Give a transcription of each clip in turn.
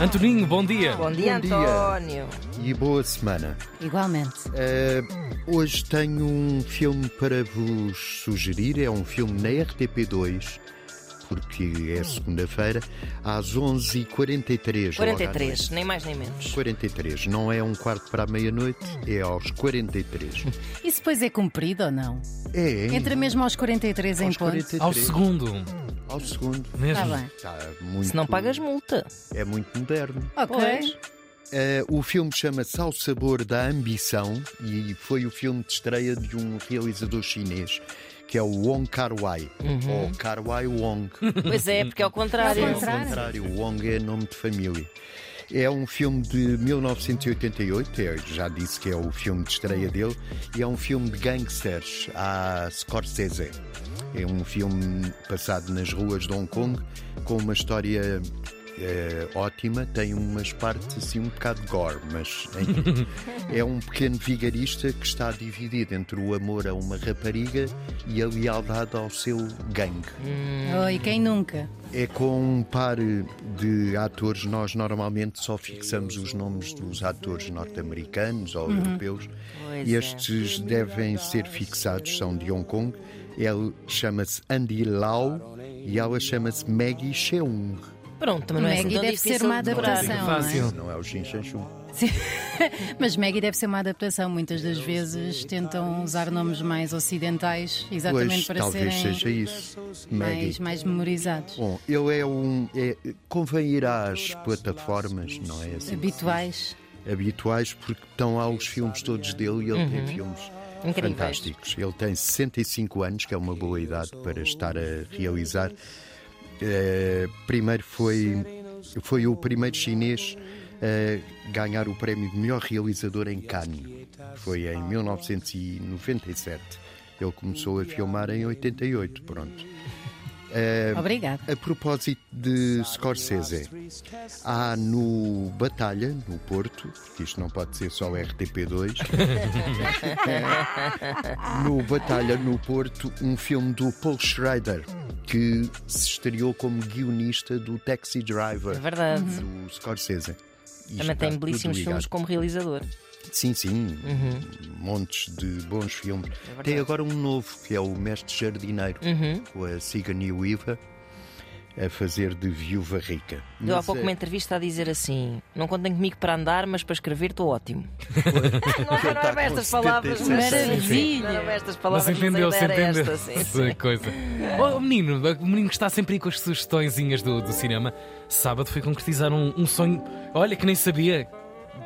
Antoninho, bom dia. Bom dia, Bom dia. António. e boa semana. Igualmente. Eh, hoje tenho um filme para vos sugerir. É um filme na RTP2, porque é segunda-feira, às 11h43. logo à 43, noite. nem mais nem menos. 43. Não é um quarto para a meia-noite, é aos 43. Isso depois é cumprido ou não? É, Entra mesmo aos 43 em aos ponto. 43. Ao segundo. Ao segundo. Mesmo. Está bem. Está muito, Se não pagas multa. É muito moderno. Ok. Pois. Eh, o filme chama-se Ao Sabor da Ambição e foi o filme de estreia de um realizador chinês que é o Wong Kar-wai, ou Kar-wai Wong. Pois é, porque é ao contrário. Ao contrário. contrário, Wong é nome de família. É um filme de 1988, é, já disse que é o filme de estreia dele, e é um filme de gangsters à Scorsese. É um filme passado nas ruas de Hong Kong, com uma história eh, ótima, tem umas partes assim um bocado gore, mas é um pequeno vigarista que está dividido entre o amor a uma rapariga e a lealdade ao seu gangue. Oi, quem nunca? É com um par de atores, nós normalmente só fixamos os nomes dos atores norte-americanos ou europeus. Pois é. estes devem ser fixados, são de Hong Kong. Ele chama-se Andy Lau e ela chama-se Maggie Cheung. Pronto, também não é assim Maggie tão deve difícil ser uma de decorar. adaptação. não é? Fácil. Não é o Xin Shan Chung. Sim. Mas Maggie deve ser uma adaptação. Muitas das vezes tentam usar nomes mais ocidentais exatamente Pois, para talvez serem seja isso. Maggie. mais, mais memorizados. Bom, ele é um. É, convém ir às plataformas, não é assim? Habituais. habituais porque estão lá os filmes todos dele e ele tem filmes Incríveis. fantásticos. Ele tem 65 anos, que é uma boa idade para estar a realizar. Eh, primeiro foi, foi o primeiro chinês a ganhar o prémio de melhor realizador em Cannes. Foi em 1997. Ele começou a filmar em 88, pronto. Eh, Obrigada. a propósito de Scorsese, há no Batalha, no Porto, porque isto não pode ser só RTP2, no Batalha, no Porto, um filme do Paul Schrader, que se estreou como guionista do Taxi Driver, É verdade. do Scorsese. E Também tem belíssimos filmes como realizador. Sim, sim, montes de bons filmes. Uhum. verdade. Tem agora um novo, que é o Mestre Jardineiro, Uhum. com a Sigourney Weaver a fazer de viúva rica. Deu há pouco eh, uma entrevista a dizer assim: Não contem comigo para andar, mas para escrever estou ótimo. não, tá eram estas palavras, 77. mas Maravilha. Não eram estas Mas palavras, mas, entendeu-se, sim. essa coisa. Oh, o menino, o menino que está sempre aí com as sugestõezinhas do, do cinema, sábado foi concretizar um, um sonho. Olha, que nem sabia.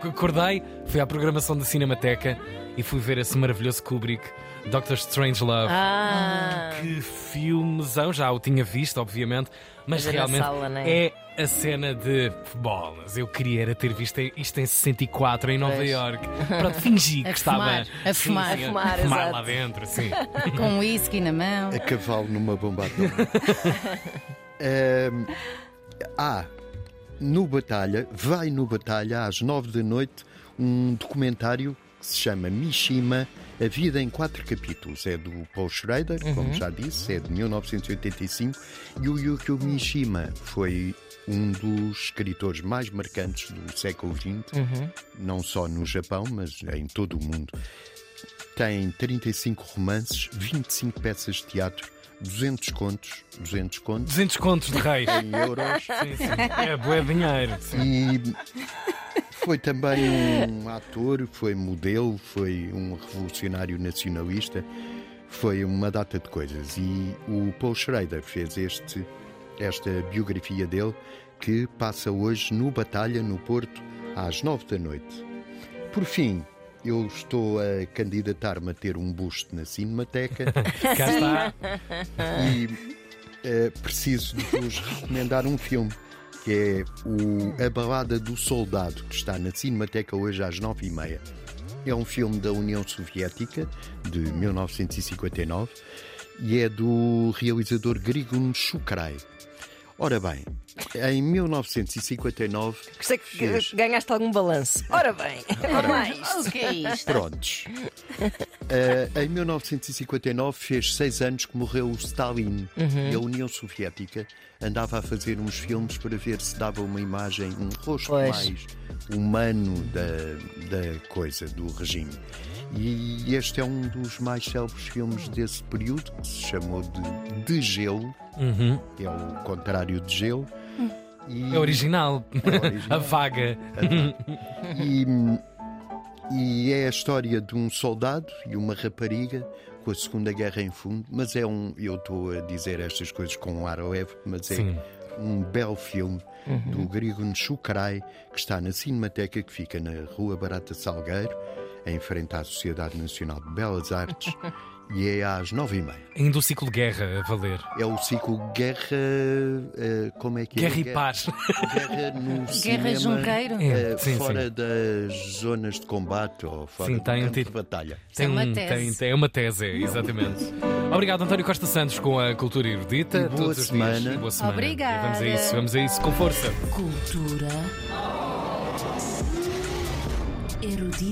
Acordei, fui à programação da Cinemateca e fui ver esse maravilhoso Kubrick, Doctor Strangelove. Ah, Que filmezão, já o tinha visto, obviamente, mas Mas é realmente sala, né? é a cena de bolas. Eu queria era ter visto isto em 64 em Nova Pois. York. Pronto, fingi que A estava fumar, a fumar. sim, A fumar, fumar exato. lá dentro, sim. Com whisky na mão. A cavalo numa bomba atômica. Ahm, há no Batalha, vai no Batalha às nove da noite, um documentário que se chama Mishima, A Vida em Quatro Capítulos. É do Paul Schrader, como já disse, é de 1985. E o Yukio Mishima foi um dos escritores mais marcantes do século XX, não só no Japão, mas em todo o mundo. Tem 35 romances, 25 peças de teatro, 200 contos, 200 contos 200 contos de reis. em euros Sim, sim. É bué dinheiro. sim. e foi também um ator, foi modelo, foi um revolucionário nacionalista, foi uma data de coisas. E o Paul Schrader fez este, esta biografia dele que passa hoje no Batalha, no Porto, às nove da noite. Por fim, eu estou a candidatar-me a ter um busto na Cinemateca. Cá está. e eh, preciso de vos recomendar um filme que é o A Balada do Soldado, que está na Cinemateca hoje às nove e meia. É um filme da União Soviética de 1959 e é do realizador Grigor Shukrai. Ora bem, em 1959, Gostei que Fez. ganhaste algum balanço. Ora bem, mais. O que é isto? prontos. Eh, em 1959 fez seis anos que morreu o Stalin e a União Soviética andava a fazer uns filmes para ver se dava uma imagem, um rosto Pois. mais humano da, da coisa, do regime. E este é um dos mais célebres filmes desse período, que se chamou de De Gelo, Uhum. que é o contrário de gelo. E- É original. É original. A vaga. E, e é a história de um soldado e uma rapariga com a Segunda Guerra em fundo, mas é um. Eu estou a dizer estas coisas com um ar leve, mas é Sim. um belo filme do Grigon Chukrai que está na Cinemateca, que fica na Rua Barata Salgueiro, em frente à Sociedade Nacional de Belas Artes, e é às nove e meia. Ainda o ciclo Guerra a valer. É o ciclo Guerra. eh, como é que é? Guerra e paz. Guerra no Guerra cinema, Junqueiro? É, eh, sim, fora sim. das zonas de combate ou fora Sim, tem- tem- de batalha. Tem, é uma um- tese. tem, tem é uma tese, é, exatamente. Obrigado, António Costa Santos, com a Cultura Erudita. E boa todos os semana. Dias. Boa semana. Obrigada. E Vamos a isso, vamos a isso, com força. Cultura erudita.